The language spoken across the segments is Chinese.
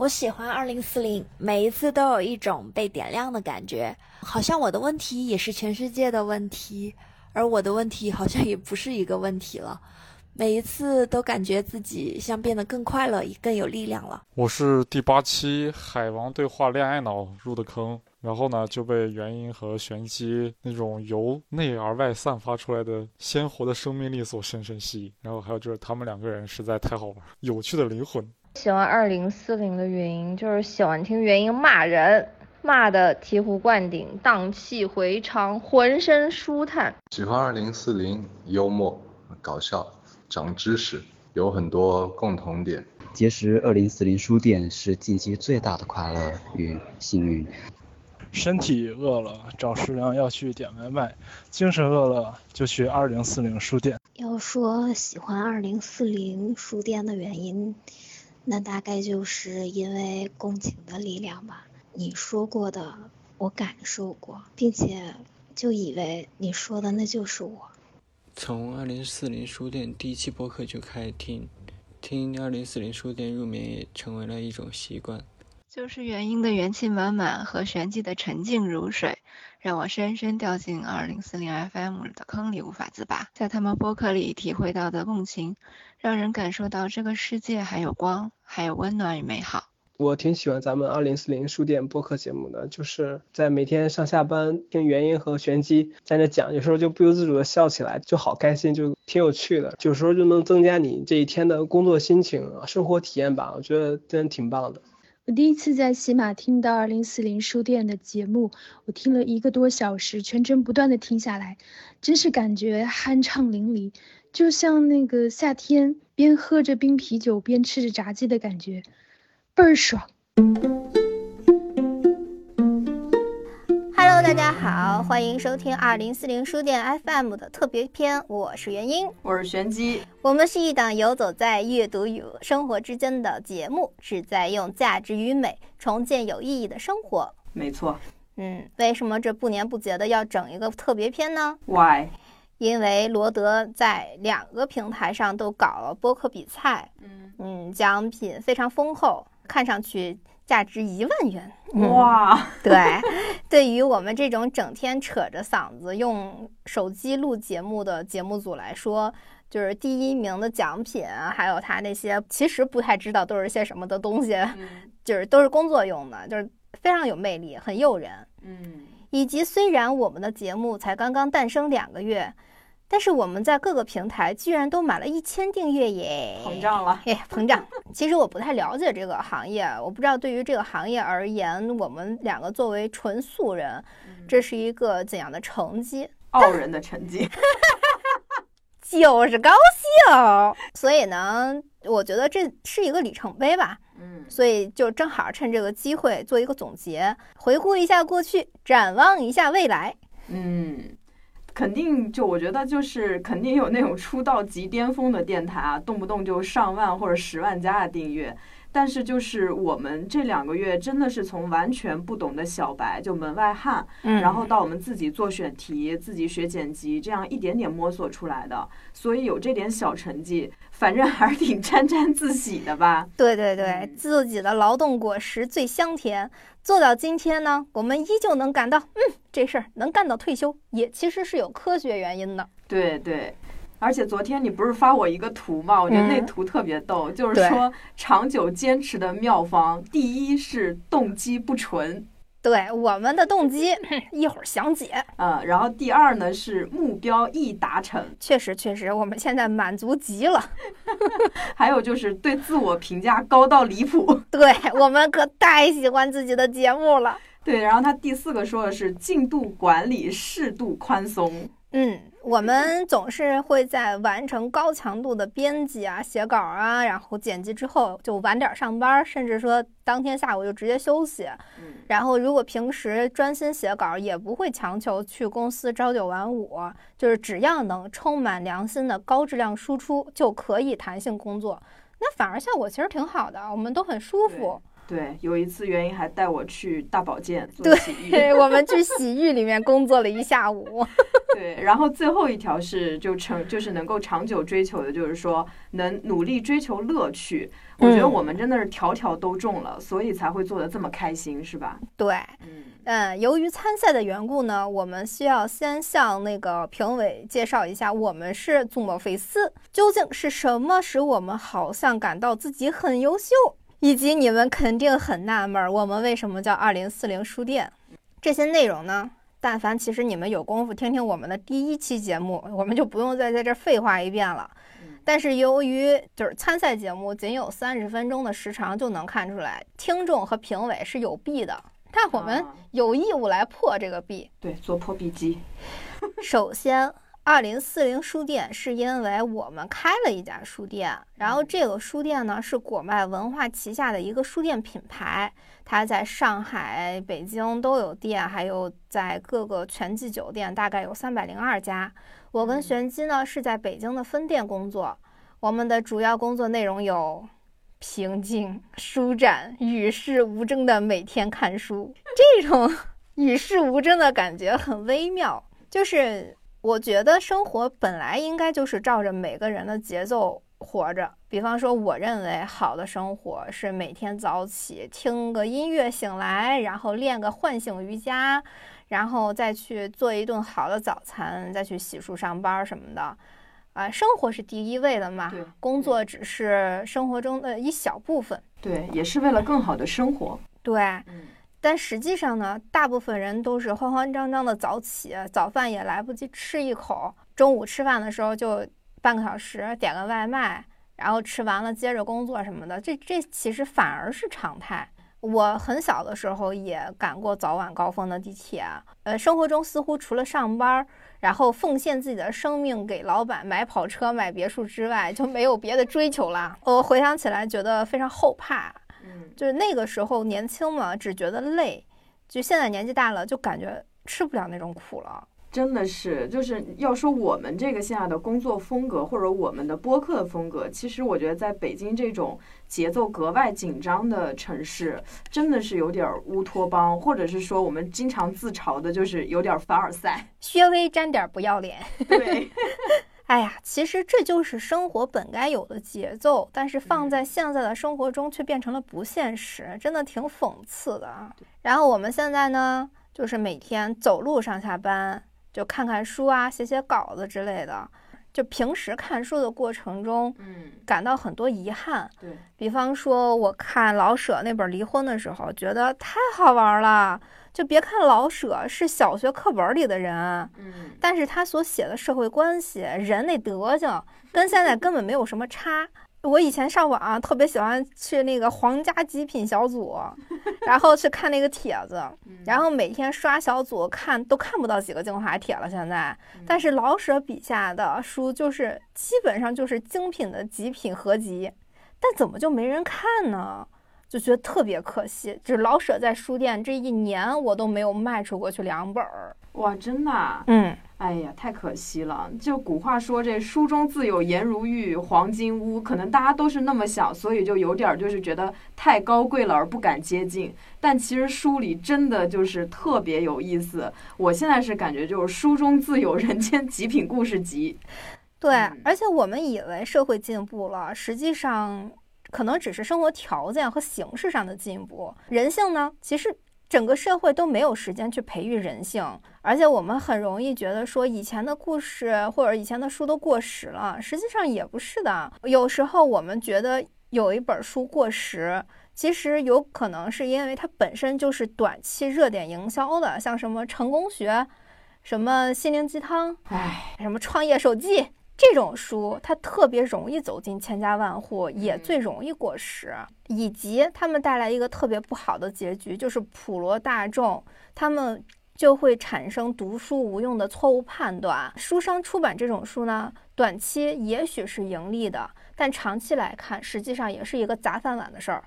我喜欢二零四零，每一次都有一种被点亮的感觉，好像我的问题也是全世界的问题，而我的问题好像也不是一个问题了。每一次都感觉自己像变得更快乐，也更有力量了。我是第八期海王对话恋爱脑入的坑，然后呢就被元音和玄机那种由内而外散发出来的鲜活的生命力所深深吸引。然后还有就是他们两个人实在太好玩，有趣的灵魂。喜欢二零四零的原因就是喜欢听原因骂人，骂的醍醐灌顶，荡气回肠，浑身舒坦。喜欢二零四零，幽默搞笑，长知识，有很多共同点。结识二零四零书店是近期最大的快乐与幸运。身体饿了找食粮要去点外卖，精神饿了就去二零四零书店。要说喜欢二零四零书店的原因。那大概就是因为共情的力量吧。你说过的，我感受过，并且就以为你说的那就是我。从二零四零书店第一期播客就开始听，听二零四零书店入眠也成为了一种习惯。就是元英的元气满满和玄机的沉静如水，让我深深掉进二零四零 FM 的坑里无法自拔。在他们播客里体会到的共情。让人感受到这个世界还有光，还有温暖与美好。我挺喜欢咱们二零四零书店播客节目的，就是在每天上下班听元音和玄机在那讲，有时候就不由自主的笑起来，就好开心，就挺有趣的。有时候就能增加你这一天的工作心情、生活体验吧，我觉得真的挺棒的。我第一次在喜马听到二零四零书店的节目，我听了一个多小时，全程不断的听下来，真是感觉酣畅淋漓。就像那个夏天，边喝着冰啤酒边吃着炸鸡的感觉，倍儿爽。Hello，大家好，欢迎收听二零四零书店 FM 的特别篇，我是元英，我是玄机。我们是一档游走在阅读与生活之间的节目，旨在用价值与美重建有意义的生活。没错。嗯，为什么这不年不节的要整一个特别篇呢？Why？因为罗德在两个平台上都搞了播客比赛，嗯嗯，奖品非常丰厚，看上去价值一万元。哇，对，对于我们这种整天扯着嗓子用手机录节目的节目组来说，就是第一名的奖品，还有他那些其实不太知道都是些什么的东西，就是都是工作用的，就是非常有魅力，很诱人。嗯，以及虽然我们的节目才刚刚诞生两个月。但是我们在各个平台居然都满了一千订阅耶，膨胀了，哎，膨胀。其实我不太了解这个行业，我不知道对于这个行业而言，我们两个作为纯素人，这是一个怎样的成绩？傲人的成绩，就是高兴。所以呢，我觉得这是一个里程碑吧。嗯，所以就正好趁这个机会做一个总结，回顾一下过去，展望一下未来。嗯。肯定就我觉得就是肯定有那种出道即巅峰的电台啊，动不动就上万或者十万加的订阅。但是就是我们这两个月真的是从完全不懂的小白，就门外汉，然后到我们自己做选题、自己学剪辑，这样一点点摸索出来的。所以有这点小成绩，反正还是挺沾沾自喜的吧。对对对，自己的劳动果实最香甜。做到今天呢，我们依旧能感到，嗯，这事儿能干到退休，也其实是有科学原因的。对对，而且昨天你不是发我一个图吗？我觉得那图特别逗，就是说长久坚持的妙方，第一是动机不纯。对我们的动机，一会儿详解。嗯，然后第二呢是目标易达成，确实确实，我们现在满足极了。还有就是对自我评价高到离谱，对我们可太喜欢自己的节目了。对，然后他第四个说的是进度管理适度宽松。嗯。我们总是会在完成高强度的编辑啊、写稿啊，然后剪辑之后就晚点上班，甚至说当天下午就直接休息。然后如果平时专心写稿，也不会强求去公司朝九晚五，就是只要能充满良心的高质量输出，就可以弹性工作。那反而效果其实挺好的，我们都很舒服。对，有一次原因还带我去大保健做对洗浴，我们去洗浴里面工作了一下午。对，然后最后一条是就成就是能够长久追求的，就是说能努力追求乐趣。我觉得嗯我们真的是条条都中了，所以才会做的这么开心，是吧？对，嗯，由于参赛的缘故呢，我们需要先向那个评委介绍一下，我们是祖莫菲斯，究竟是什么使我们好像感到自己很优秀，以及你们肯定很纳闷儿，我们为什么叫二零四零书店？这些内容呢，但凡其实你们有功夫听听我们的第一期节目，我们就不用再在这儿废话一遍了。但是由于就是参赛节目仅有三十分钟的时长，就能看出来听众和评委是有弊的。但我们有义务来破这个弊。对，做破壁机。首先，二零四零书店是因为我们开了一家书店，然后这个书店呢是果麦文化旗下的一个书店品牌，它在上海、北京都有店，还有在各个全季酒店，大概有三百零二家。我跟玄机呢是在北京的分店工作，我们的主要工作内容有平静、舒展、与世无争的每天看书。这种 与世无争的感觉很微妙，就是我觉得生活本来应该就是照着每个人的节奏活着。比方说，我认为好的生活是每天早起听个音乐醒来，然后练个唤醒瑜伽。然后再去做一顿好的早餐，再去洗漱上班什么的，啊，生活是第一位的嘛，工作只是生活中的一小部分。对，也是为了更好的生活。对，但实际上呢，大部分人都是慌慌张张的早起，早饭也来不及吃一口，中午吃饭的时候就半个小时点个外卖，然后吃完了接着工作什么的，这这其实反而是常态。我很小的时候也赶过早晚高峰的地铁，呃，生活中似乎除了上班，然后奉献自己的生命给老板买跑车、买别墅之外，就没有别的追求了。我回想起来觉得非常后怕，就是那个时候年轻嘛，只觉得累，就现在年纪大了，就感觉吃不了那种苦了。真的是，就是要说我们这个现在的工作风格，或者我们的播客的风格，其实我觉得在北京这种节奏格外紧张的城市，真的是有点乌托邦，或者是说我们经常自嘲的，就是有点凡尔赛，稍微沾点不要脸。对，哎呀，其实这就是生活本该有的节奏，但是放在现在的生活中却变成了不现实，真的挺讽刺的啊。然后我们现在呢，就是每天走路上下班。就看看书啊，写写稿子之类的。就平时看书的过程中，嗯，感到很多遗憾。对比方说，我看老舍那本《离婚》的时候，觉得太好玩了。就别看老舍是小学课本里的人，嗯，但是他所写的社会关系、人那德行，跟现在根本没有什么差。我以前上网、啊、特别喜欢去那个皇家极品小组，然后去看那个帖子，然后每天刷小组看都看不到几个精华帖了。现在，但是老舍笔下的书就是基本上就是精品的极品合集，但怎么就没人看呢？就觉得特别可惜。就是老舍在书店这一年，我都没有卖出过去两本儿。哇，真的、啊？嗯。哎呀，太可惜了！就古话说，这书中自有颜如玉，黄金屋，可能大家都是那么想，所以就有点就是觉得太高贵了而不敢接近。但其实书里真的就是特别有意思。我现在是感觉就是书中自有人间极品故事集。对，而且我们以为社会进步了，实际上可能只是生活条件和形式上的进步。人性呢，其实。整个社会都没有时间去培育人性，而且我们很容易觉得说以前的故事或者以前的书都过时了，实际上也不是的。有时候我们觉得有一本书过时，其实有可能是因为它本身就是短期热点营销的，像什么成功学、什么心灵鸡汤、唉，什么创业手记。这种书它特别容易走进千家万户，也最容易过时，以及他们带来一个特别不好的结局，就是普罗大众他们就会产生读书无用的错误判断。书商出版这种书呢，短期也许是盈利的，但长期来看，实际上也是一个砸饭碗的事儿。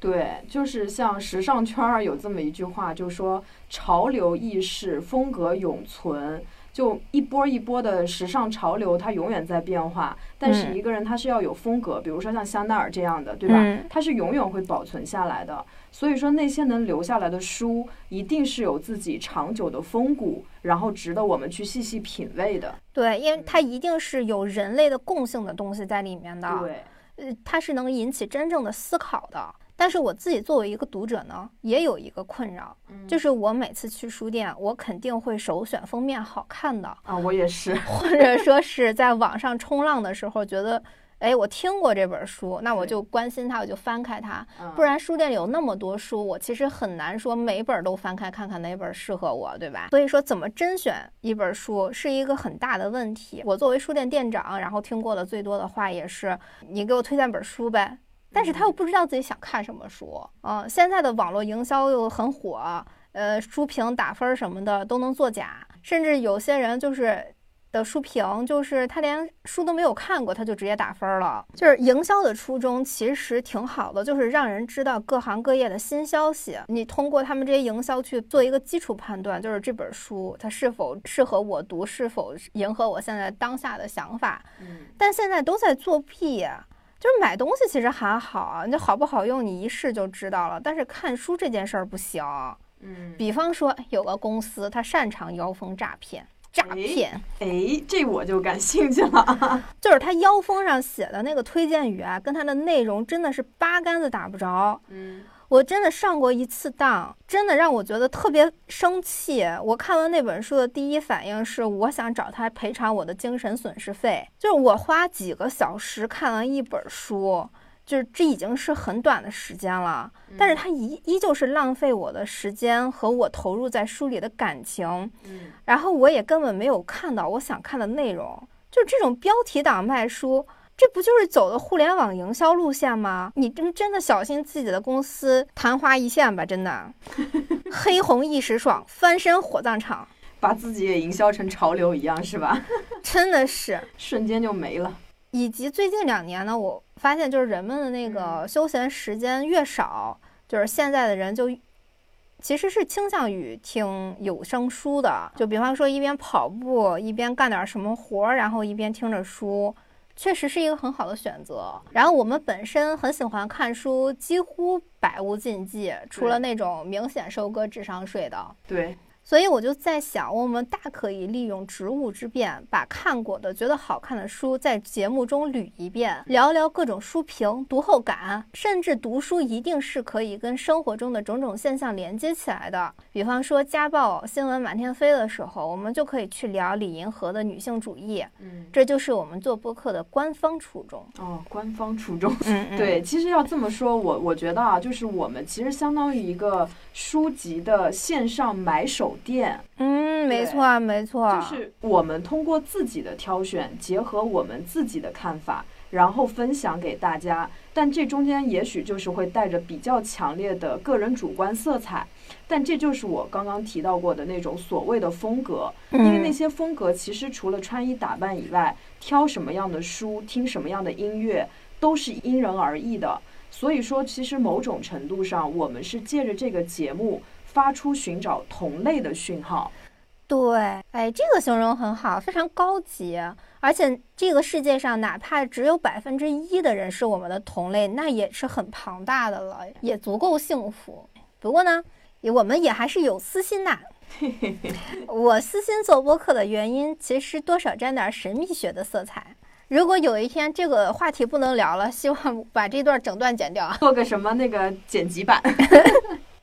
对，就是像时尚圈儿有这么一句话，就说潮流易逝，风格永存。就一波一波的时尚潮流，它永远在变化。但是嗯一个人他是要有风格，比如说像香奈儿这样的，对吧？嗯它是永远会保存下来的。所以说那些能留下来的书，一定是有自己长久的风骨，然后值得我们去细细品味的。对，因为它一定是有人类的共性的东西在里面的。对，呃，它是能引起真正的思考的。但是我自己作为一个读者呢，也有一个困扰，嗯就是我每次去书店，我肯定会首选封面好看的，啊，我也是。或者说是在网上冲浪的时候觉得。哎，我听过这本书，那我就关心它，我就翻开它。嗯不然书店里有那么多书，我其实很难说每本都翻开看看哪本适合我，对吧？所以说，怎么甄选一本书是一个很大的问题。我作为书店店长，然后听过的最多的话也是：你给我推荐本书呗。但是他又不知道自己想看什么书，嗯，现在的网络营销又很火，呃，书评打分什么的都能作假，甚至有些人就是的书评，就是他连书都没有看过，他就直接打分了。就是营销的初衷其实挺好的，就是让人知道各行各业的新消息，你通过他们这些营销去做一个基础判断，就是这本书它是否适合我读，是否迎合我现在当下的想法。嗯，但现在都在作弊呀、就是买东西其实还好啊，你好不好用你一试就知道了。但是看书这件事儿不行。嗯，比方说有个公司，他擅长妖风诈骗，诈骗，哎，这我就感兴趣了。就是他妖风上写的那个推荐语啊，跟他的内容真的是八竿子打不着。嗯，我真的上过一次当，真的让我觉得特别生气。我看完那本书的第一反应是，我想找他赔偿我的精神损失费。就是我花几个小时看完一本书，就是这已经是很短的时间了，但是他依依旧是浪费我的时间和我投入在书里的感情。嗯，然后我也根本没有看到我想看的内容，就这种标题党卖书。这不就是走的互联网营销路线吗？你真真的小心自己的公司昙花一现吧！真的，黑红一时爽，翻身火葬场，把自己也营销成潮流一样，是吧？真的是瞬间就没了。以及最近两年呢，我发现就是人们的那个休闲时间越少，就是现在的人就其实是倾向于听有声书的，就比方说一边跑步一边干点什么活儿，然后一边听着书。确实是一个很好的选择。然后我们本身很喜欢看书，几乎百无禁忌，除了那种明显收割智商税的。对，所以我就在想，我们大可以利用职务之便，把看过的、觉得好看的书在节目中捋一遍，聊聊各种书评、读后感，甚至读书一定是可以跟生活中的种种现象连接起来的。比方说家暴新闻满天飞的时候，我们就可以去聊李银河的女性主义。嗯，这就是我们做播客的官方初衷。哦，官方初衷。嗯嗯对，其实要这么说，我我觉得啊，就是我们其实相当于一个书籍的线上买手店。嗯，没错啊，没错。就是我们通过自己的挑选，结合我们自己的看法，然后分享给大家。但这中间也许就是会带着比较强烈的个人主观色彩。但这就是我刚刚提到过的那种所谓的风格，因为那些风格其实除了穿衣打扮以外，挑什么样的书、听什么样的音乐，都是因人而异的。所以说，其实某种程度上，我们是借着这个节目发出寻找同类的讯号。对，哎，这个形容很好，非常高级。而且这个世界上，哪怕只有百分之一的人是我们的同类，那也是很庞大的了，也足够幸福。不过呢，我们也还是有私心呐。我私心做播客的原因，其实多少沾点神秘学的色彩。如果有一天这个话题不能聊了，希望把这段整段剪掉，做个什么那个剪辑版。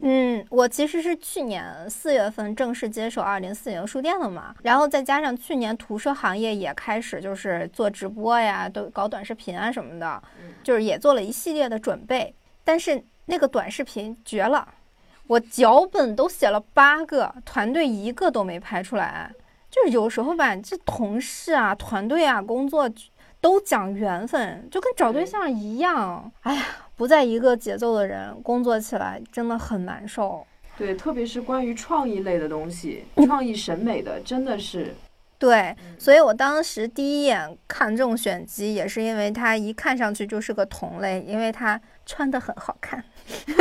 嗯，我其实是去年四月份正式接手二零四零书店的嘛，然后再加上去年图书行业也开始就是做直播呀，都搞短视频啊什么的，就是也做了一系列的准备。但是那个短视频绝了，我脚本都写了八个，团队一个都没拍出来。就是有时候吧，这同事啊、团队啊、工作都讲缘分，就跟找对象一样。哎呀。不在一个节奏的人工作起来真的很难受。对，特别是关于创意类的东西，创意审美的，真的是。对，所以我当时第一眼看中选机，也是因为他一看上去就是个同类，因为他穿的很好看。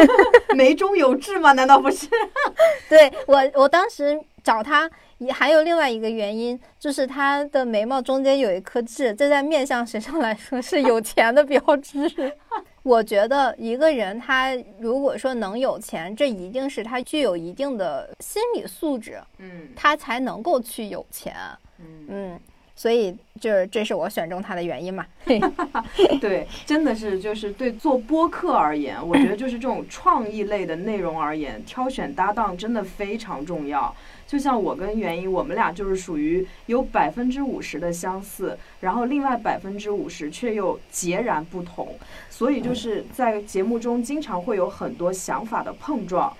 眉中有痣吗？难道不是？对我，我当时找他也还有另外一个原因，就是他的眉毛中间有一颗痣，这在面相学上来说是有钱的标志。我觉得一个人他如果说能有钱，这一定是他具有一定的心理素质，嗯，他才能够去有钱，嗯，所以就是这是我选中他的原因嘛。对，真的是就是对做播客而言，我觉得就是这种创意类的内容而言，挑选搭档真的非常重要。就像我跟袁一，我们俩就是属于有百分之五十的相似，然后另外百分之五十却又截然不同，所以就是在节目中经常会有很多想法的碰撞。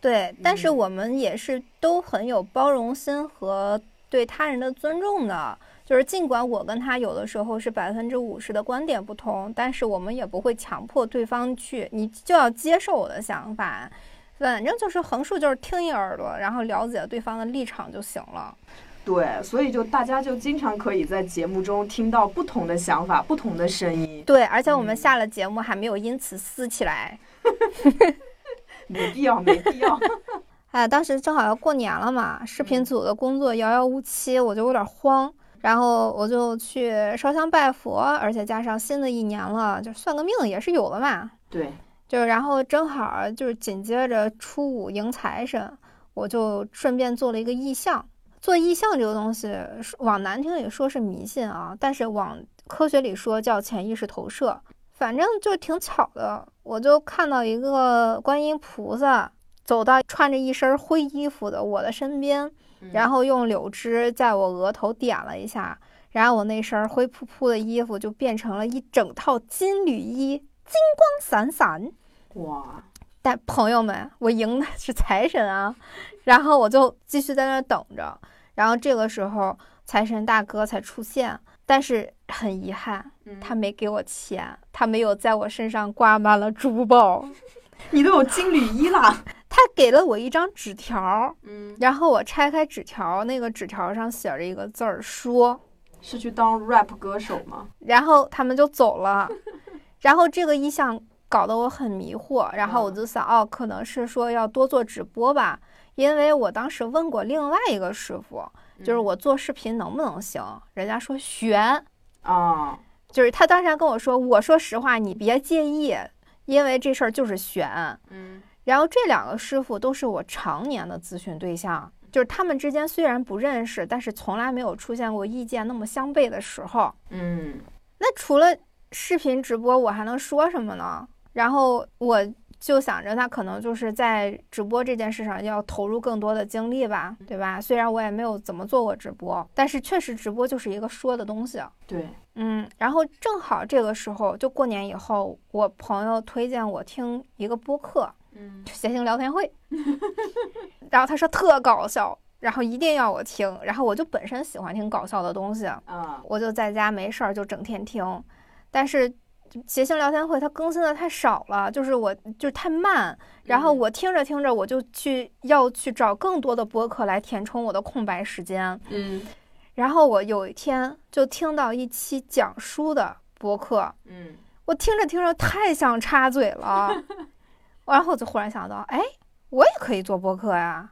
对，但是我们也是都很有包容心和对他人的尊重的。就是尽管我跟他有的时候是百分之五十的观点不同，但是我们也不会强迫对方去，你就要接受我的想法。反正就是横竖就是听一耳朵，然后了解对方的立场就行了。对，所以就大家就经常可以在节目中听到不同的想法、不同的声音。对，而且我们下了节目还没有因此撕起来。没必要，没必要。哎，当时正好要过年了嘛，视频组的工作遥遥无期，我就有点慌。然后我就去烧香拜佛，而且加上新的一年了，就算个命也是有的嘛。对，就然后正好就是紧接着初五迎财神，我就顺便做了一个意向。做意向这个东西，往难听里说是迷信啊，但是往科学里说叫潜意识投射。反正就挺巧的，我就看到一个观音菩萨走到穿着一身灰衣服的我的身边。然后用柳枝在我额头点了一下，然后我那身灰扑扑的衣服就变成了一整套金缕衣，金光闪闪。哇！但朋友们，我赢的是财神啊！然后我就继续在那等着。然后这个时候，财神大哥才出现，但是很遗憾，他没给我钱，他没有在我身上挂满了珠宝。你都有金缕衣了。他给了我一张纸条，嗯，然后我拆开纸条，那个纸条上写着一个字儿，说是去当 rap 歌手吗？然后他们就走了，然后这个意向搞得我很迷惑，然后我就想，哦，可能是说要多做直播吧，因为我当时问过另外一个师傅，就是我做视频能不能行，人家说悬啊，就是他当时跟我说，我说实话，你别介意，因为这事儿就是悬，嗯。然后这两个师傅都是我常年的咨询对象，就是他们之间虽然不认识，但是从来没有出现过意见那么相悖的时候。嗯，那除了视频直播，我还能说什么呢？然后我就想着他可能就是在直播这件事上要投入更多的精力吧，对吧？虽然我也没有怎么做过直播，但是确实直播就是一个说的东西。对，嗯，然后正好这个时候就过年以后，我朋友推荐我听一个播客。嗯，谐星聊天会，然后他说特搞笑，然后一定要我听，然后我就本身喜欢听搞笑的东西，嗯，我就在家没事儿就整天听，但是谐星聊天会它更新的太少了，就是我就太慢，然后我听着听着我就去要去找更多的播客来填充我的空白时间，嗯，然后我有一天就听到一期讲书的播客，嗯，我听着听着太想插嘴了。然后我就忽然想到，哎，我也可以做播客呀。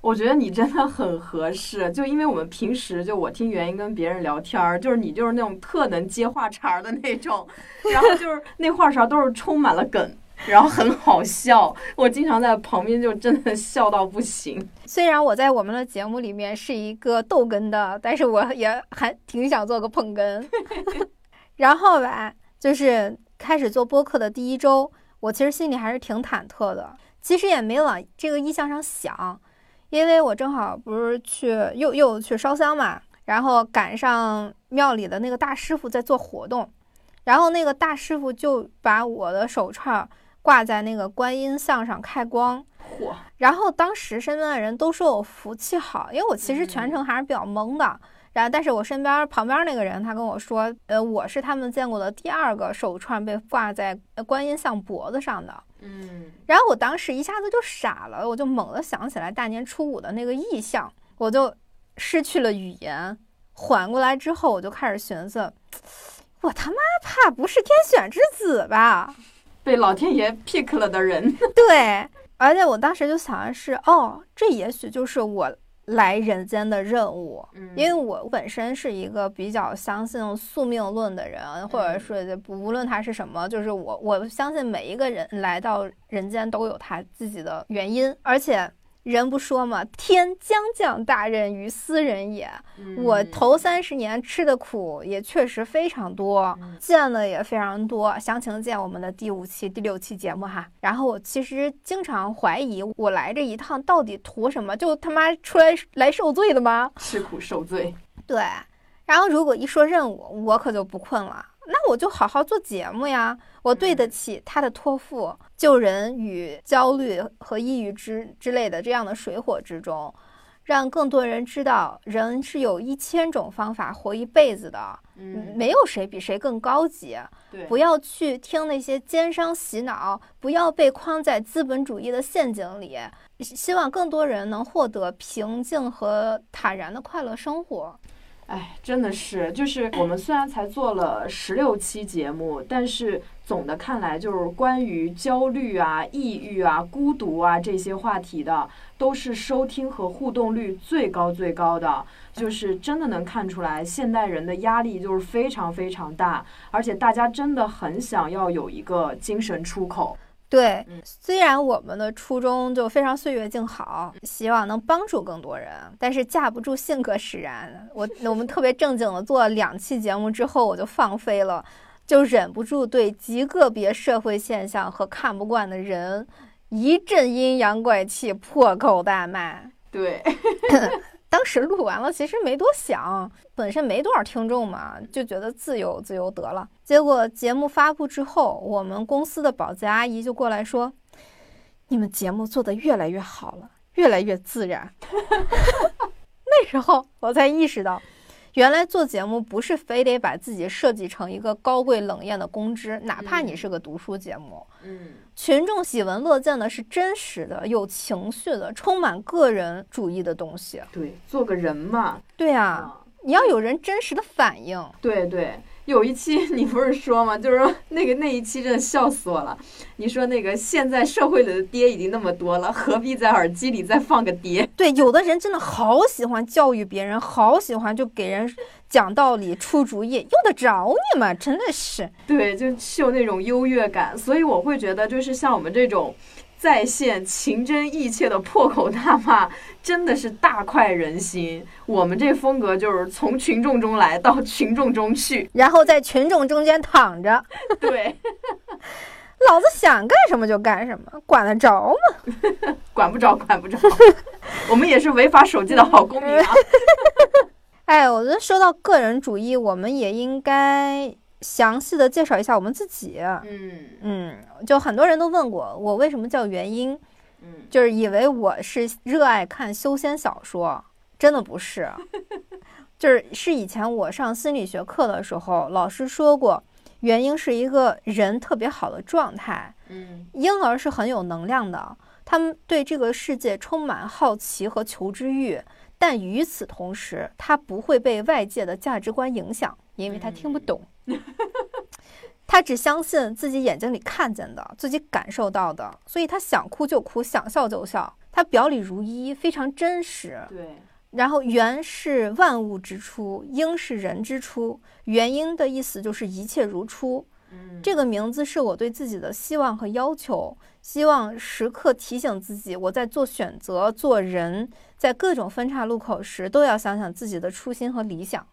我觉得你真的很合适，就因为我们平时就我听原因跟别人聊天儿，就是你就是那种特能接话茬儿的那种，然后就是那话茬都是充满了梗，然后很好笑，我经常在旁边就真的笑到不行。虽然我在我们的节目里面是一个逗哏的，但是我也还挺想做个捧哏。然后吧，就是开始做播客的第一周。我其实心里还是挺忐忑的，其实也没往这个意向上想，因为我正好不是去又又去烧香嘛，然后赶上庙里的那个大师傅在做活动，然后那个大师傅就把我的手串挂在那个观音像上开光，嚯！然后当时身边的人都说我福气好，因为我其实全程还是比较懵的。然后，但是我身边旁边那个人，他跟我说，呃，我是他们见过的第二个手串被挂在观音像脖子上的。嗯，然后我当时一下子就傻了，我就猛地想起来大年初五的那个意象，我就失去了语言。缓过来之后，我就开始寻思，我他妈怕不是天选之子吧？被老天爷 pick 了的人。对，而且我当时就想的是，哦，这也许就是我。来人间的任务。因为我本身是一个比较相信宿命论的人，或者说无论他是什么，就是我我相信每一个人来到人间都有他自己的原因，而且。人不说嘛，天将降大任于斯人也。我头三十年吃的苦也确实非常多，见的也非常多。详情见我们的第五期、第六期节目哈。然后我其实经常怀疑，我来这一趟到底图什么？就他妈出来来受罪的吗？吃苦受罪。对。然后如果一说任务，我可就不困了。那我就好好做节目呀，我对得起他的托付，救人与焦虑和抑郁之之类的这样的水火之中，让更多人知道人是有一千种方法活一辈子的，嗯，没有谁比谁更高级。对，不要去听那些奸商洗脑，不要被框在资本主义的陷阱里。希望更多人能获得平静和坦然的快乐生活。哎，真的是，就是我们虽然才做了十六期节目，但是总的看来，就是关于焦虑啊、抑郁啊、孤独啊这些话题的，都是收听和互动率最高最高的。就是真的能看出来，现代人的压力就是非常非常大，而且大家真的很想要有一个精神出口。对，虽然我们的初衷就非常岁月静好，希望能帮助更多人，但是架不住性格使然。我 我们特别正经的做了两期节目之后，我就放飞了，就忍不住对极个别社会现象和看不惯的人一阵阴阳怪气，破口大骂。对。当时录完了，其实没多想，本身没多少听众嘛，就觉得自由自由得了。结果节目发布之后，我们公司的保洁阿姨就过来说：“你们节目做得越来越好了，越来越自然。”那时候我才意识到，原来做节目不是非得把自己设计成一个高贵冷艳的公知，哪怕你是个读书节目。嗯。群众喜闻乐见的是真实的、有情绪的、充满个人主义的东西。对，做个人嘛。对啊，你要有人真实的反应。对对。有一期你不是说吗？就是说那个那一期真的笑死我了。你说那个现在社会里的爹已经那么多了，何必在耳机里再放个爹？对，有的人真的好喜欢教育别人，好喜欢就给人讲道理、出主意，用得着你吗？真的是。对，就秀那种优越感。所以我会觉得，就是像我们这种。在线情真意切的破口大骂，真的是大快人心。我们这风格就是从群众中来到群众中去，然后在群众中间躺着。对，老子想干什么就干什么，管得着吗？管不着，管不着。我们也是违法手机的好公民啊。哎，我觉得说到个人主义，我们也应该。详细的介绍一下我们自己。嗯嗯，就很多人都问过我为什么叫元英，嗯，就是以为我是热爱看修仙小说，真的不是，就是是以前我上心理学课的时候，老师说过，原因是一个人特别好的状态。嗯，婴儿是很有能量的，他们对这个世界充满好奇和求知欲，但与此同时，他不会被外界的价值观影响，因为他听不懂。他只相信自己眼睛里看见的，自己感受到的，所以他想哭就哭，想笑就笑。他表里如一，非常真实。对。然后缘是万物之初，应是人之初。原因的意思就是一切如初。嗯。这个名字是我对自己的希望和要求，希望时刻提醒自己，我在做选择、做人，在各种分岔路口时，都要想想自己的初心和理想。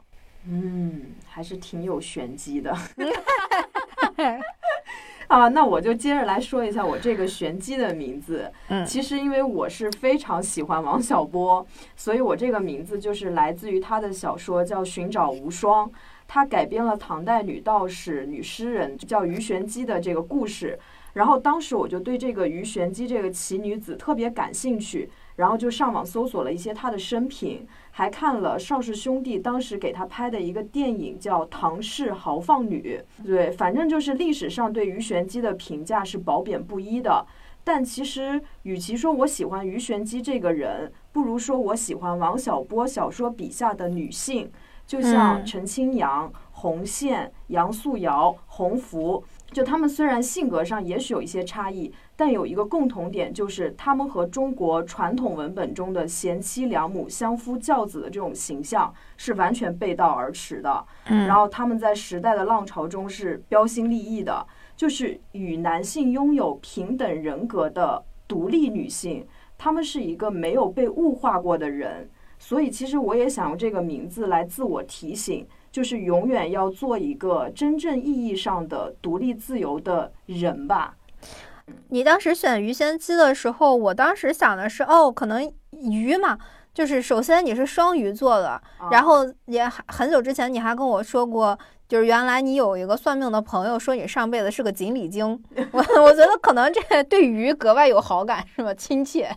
嗯，还是挺有玄机的。啊，那我就接着来说一下我这个玄机的名字。嗯，其实因为我是非常喜欢王小波，所以我这个名字就是来自于他的小说叫《寻找无双》，他改编了唐代女道士、女诗人叫鱼玄机的这个故事。然后当时我就对这个鱼玄机这个奇女子特别感兴趣，然后就上网搜索了一些她的生平。还看了邵氏兄弟当时给他拍的一个电影，叫《唐氏豪放女》。对，反正就是历史上对于玄机的评价是褒贬不一的。但其实，与其说我喜欢于玄机这个人，不如说我喜欢王小波小说笔下的女性，就像陈清扬、红线、杨素瑶、洪福，就他们虽然性格上也许有一些差异，但有一个共同点，就是他们和中国传统文本中的贤妻良母、相夫教子的这种形象是完全背道而驰的。嗯然后他们在时代的浪潮中是标新立异的，就是与男性拥有平等人格的独立女性，她们是一个没有被物化过的人。所以，其实我也想用这个名字来自我提醒，就是永远要做一个真正意义上的独立自由的人吧。你当时选鱼仙姬的时候，我当时想的是，哦，可能鱼嘛，就是首先你是双鱼座的，然后也很很久之前你还跟我说过，就是原来你有一个算命的朋友说你上辈子是个锦鲤精，我我觉得可能这对鱼格外有好感，是吧？亲切。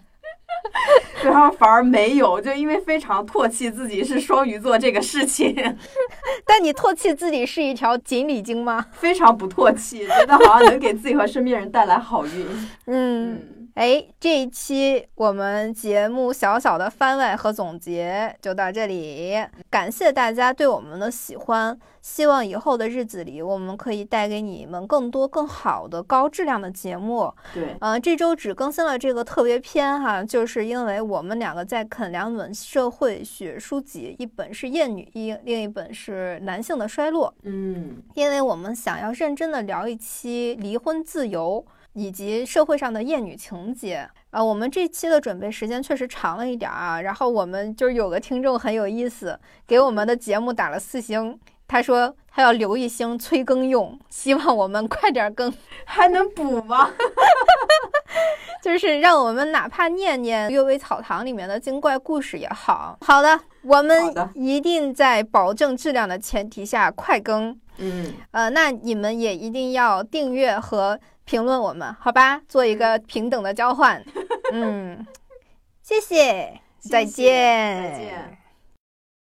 对他们反而没有，就因为非常唾弃自己是双鱼座这个事情。但你唾弃自己是一条锦鲤精吗？非常不唾弃，觉得好像能给自己和身边人带来好运。嗯，哎，这一期我们节目小小的番外和总结就到这里，感谢大家对我们的喜欢，希望以后的日子里我们可以带给你们更多更好的高质量的节目。对，嗯、这周只更新了这个特别篇哈，就是因为我们两个在啃两本社会学书籍，一本是《厌女一》，另一本是《男性的衰落》。嗯，因为我们想要认真的聊一期离婚自由以及社会上的厌女情节。啊，我们这期的准备时间确实长了一点儿啊。然后我们就是有个听众很有意思，给我们的节目打了四星，他说他要留一星催更用，希望我们 快点更，还能补吗？就是让我们哪怕念念《阅微草堂》里面的精怪故事也好。好的，我们一定在保证质量的前提下快更。嗯，呃，那你们也一定要订阅和评论我们，好吧？做一个平等的交换。嗯，谢谢，再见，再见。